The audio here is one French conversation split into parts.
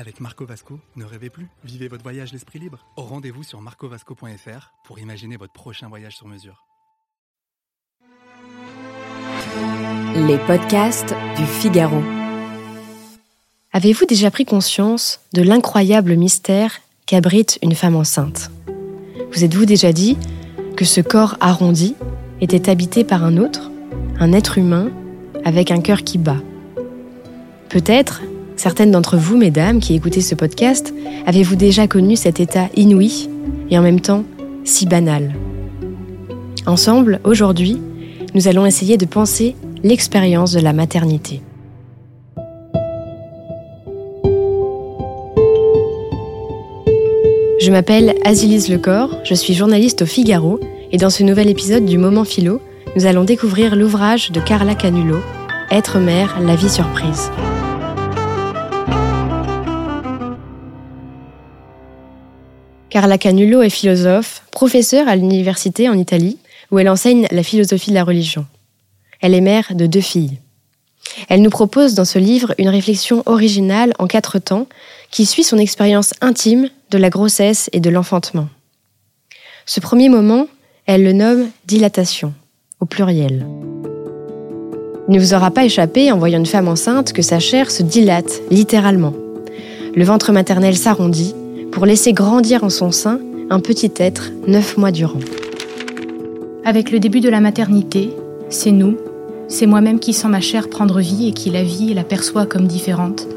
Avec Marco Vasco, ne rêvez plus, vivez votre voyage l'esprit libre. Au rendez-vous sur marcovasco.fr pour imaginer votre prochain voyage sur mesure. Les podcasts du Figaro. Avez-vous déjà pris conscience de l'incroyable mystère qu'abrite une femme enceinte? Vous êtes-vous déjà dit que ce corps arrondi était habité par un autre, un être humain, avec un cœur qui bat? Peut-être, certaines d'entre vous, mesdames, qui écoutez ce podcast, avez-vous déjà connu cet état inouï et en même temps si banal? Ensemble, aujourd'hui, nous allons essayer de penser l'expérience de la maternité. Je m'appelle Azilise Lecor, je suis journaliste au Figaro et dans ce nouvel épisode du Moment Philo, nous allons découvrir l'ouvrage de Carla Canulo, Être mère, la vie surprise. Carla Canulo est philosophe, professeure à l'université en Italie, où elle enseigne la philosophie de la religion. Elle est mère de deux filles. Elle nous propose dans ce livre une réflexion originale en quatre temps qui suit son expérience intime de la grossesse et de l'enfantement. Ce premier moment, elle le nomme dilatation, au pluriel. Il ne vous aura pas échappé en voyant une femme enceinte que sa chair se dilate, littéralement. Le ventre maternel s'arrondit pour laisser grandir en son sein un petit être neuf mois durant. Avec le début de la maternité, c'est nous, c'est moi-même qui sens ma chair prendre vie et qui la vit et la perçoit comme différente.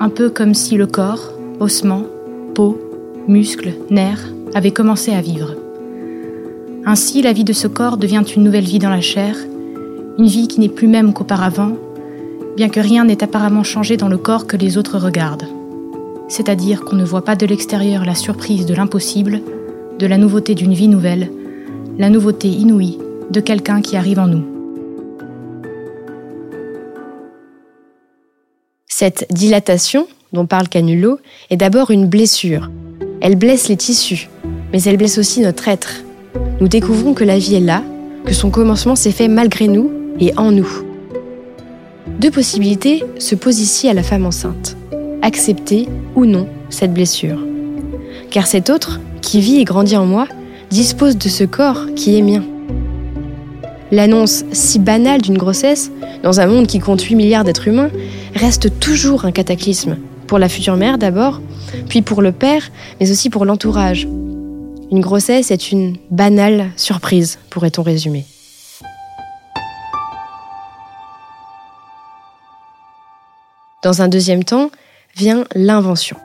Un peu comme si le corps, ossements, peau, muscles, nerfs avaient commencé à vivre. Ainsi, la vie de ce corps devient une nouvelle vie dans la chair, une vie qui n'est plus même qu'auparavant, bien que rien n'ait apparemment changé dans le corps que les autres regardent. C'est-à-dire qu'on ne voit pas de l'extérieur la surprise de l'impossible, de la nouveauté d'une vie nouvelle, la nouveauté inouïe de quelqu'un qui arrive en nous. Cette dilatation, dont parle Canulo, est d'abord une blessure. Elle blesse les tissus, mais elle blesse aussi notre être. Nous découvrons que la vie est là, que son commencement s'est fait malgré nous et en nous. Deux possibilités se posent ici à la femme enceinte. Accepter ou non cette blessure. Car cet autre, qui vit et grandit en moi, dispose de ce corps qui est mien. L'annonce si banale d'une grossesse, dans un monde qui compte 8 milliards d'êtres humains, reste toujours un cataclysme. Pour la future mère d'abord, puis pour le père, mais aussi pour l'entourage. Une grossesse est une banale surprise, pourrait-on résumer. Dans un deuxième temps, vient l'invention.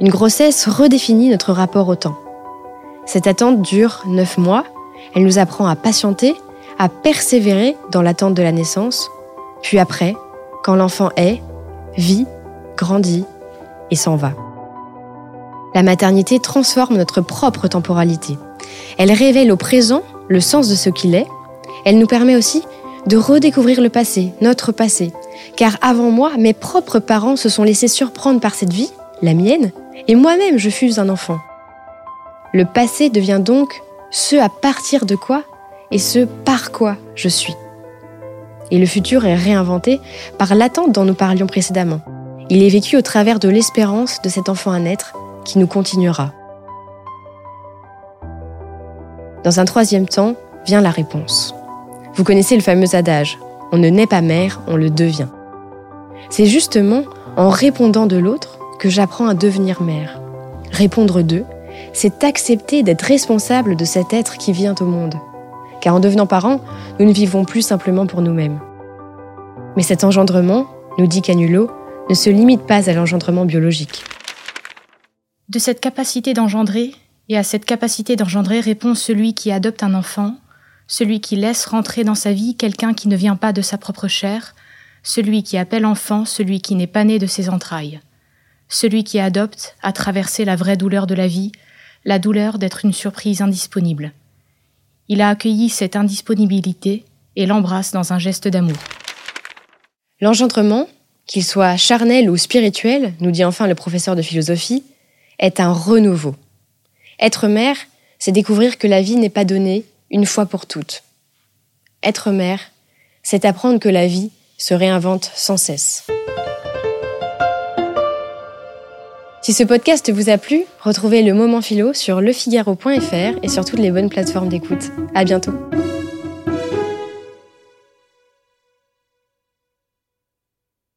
Une grossesse redéfinit notre rapport au temps. Cette attente dure neuf mois. Elle nous apprend à patienter, à persévérer dans l'attente de la naissance. Puis après, quand l'enfant est, vit, grandit et s'en va. La maternité transforme notre propre temporalité. Elle révèle au présent le sens de ce qu'il est. Elle nous permet aussi de redécouvrir le passé, notre passé. Car avant moi, mes propres parents se sont laissés surprendre par cette vie, la mienne, et moi-même je fus un enfant. Le passé devient donc ce à partir de quoi et ce par quoi je suis. Et le futur est réinventé par l'attente dont nous parlions précédemment. Il est vécu au travers de l'espérance de cet enfant à naître qui nous continuera. Dans un troisième temps vient la réponse. Vous connaissez le fameux adage On ne naît pas mère, on le devient. C'est justement en répondant de l'autre que j'apprends à devenir mère. Répondre d'eux, c'est accepter d'être responsable de cet être qui vient au monde. Car en devenant parents, nous ne vivons plus simplement pour nous-mêmes. Mais cet engendrement, nous dit Canulo, ne se limite pas à l'engendrement biologique. De cette capacité d'engendrer, et à cette capacité d'engendrer répond celui qui adopte un enfant, celui qui laisse rentrer dans sa vie quelqu'un qui ne vient pas de sa propre chair, celui qui appelle enfant celui qui n'est pas né de ses entrailles. Celui qui adopte a traversé la vraie douleur de la vie, la douleur d'être une surprise indisponible. Il a accueilli cette indisponibilité et l'embrasse dans un geste d'amour. L'engendrement, qu'il soit charnel ou spirituel, nous dit enfin le professeur de philosophie, est un renouveau. Être mère, c'est découvrir que la vie n'est pas donnée une fois pour toutes. Être mère, c'est apprendre que la vie se réinvente sans cesse. Si ce podcast vous a plu, retrouvez le moment philo sur lefigaro.fr et sur toutes les bonnes plateformes d'écoute. À bientôt.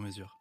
sur mesure.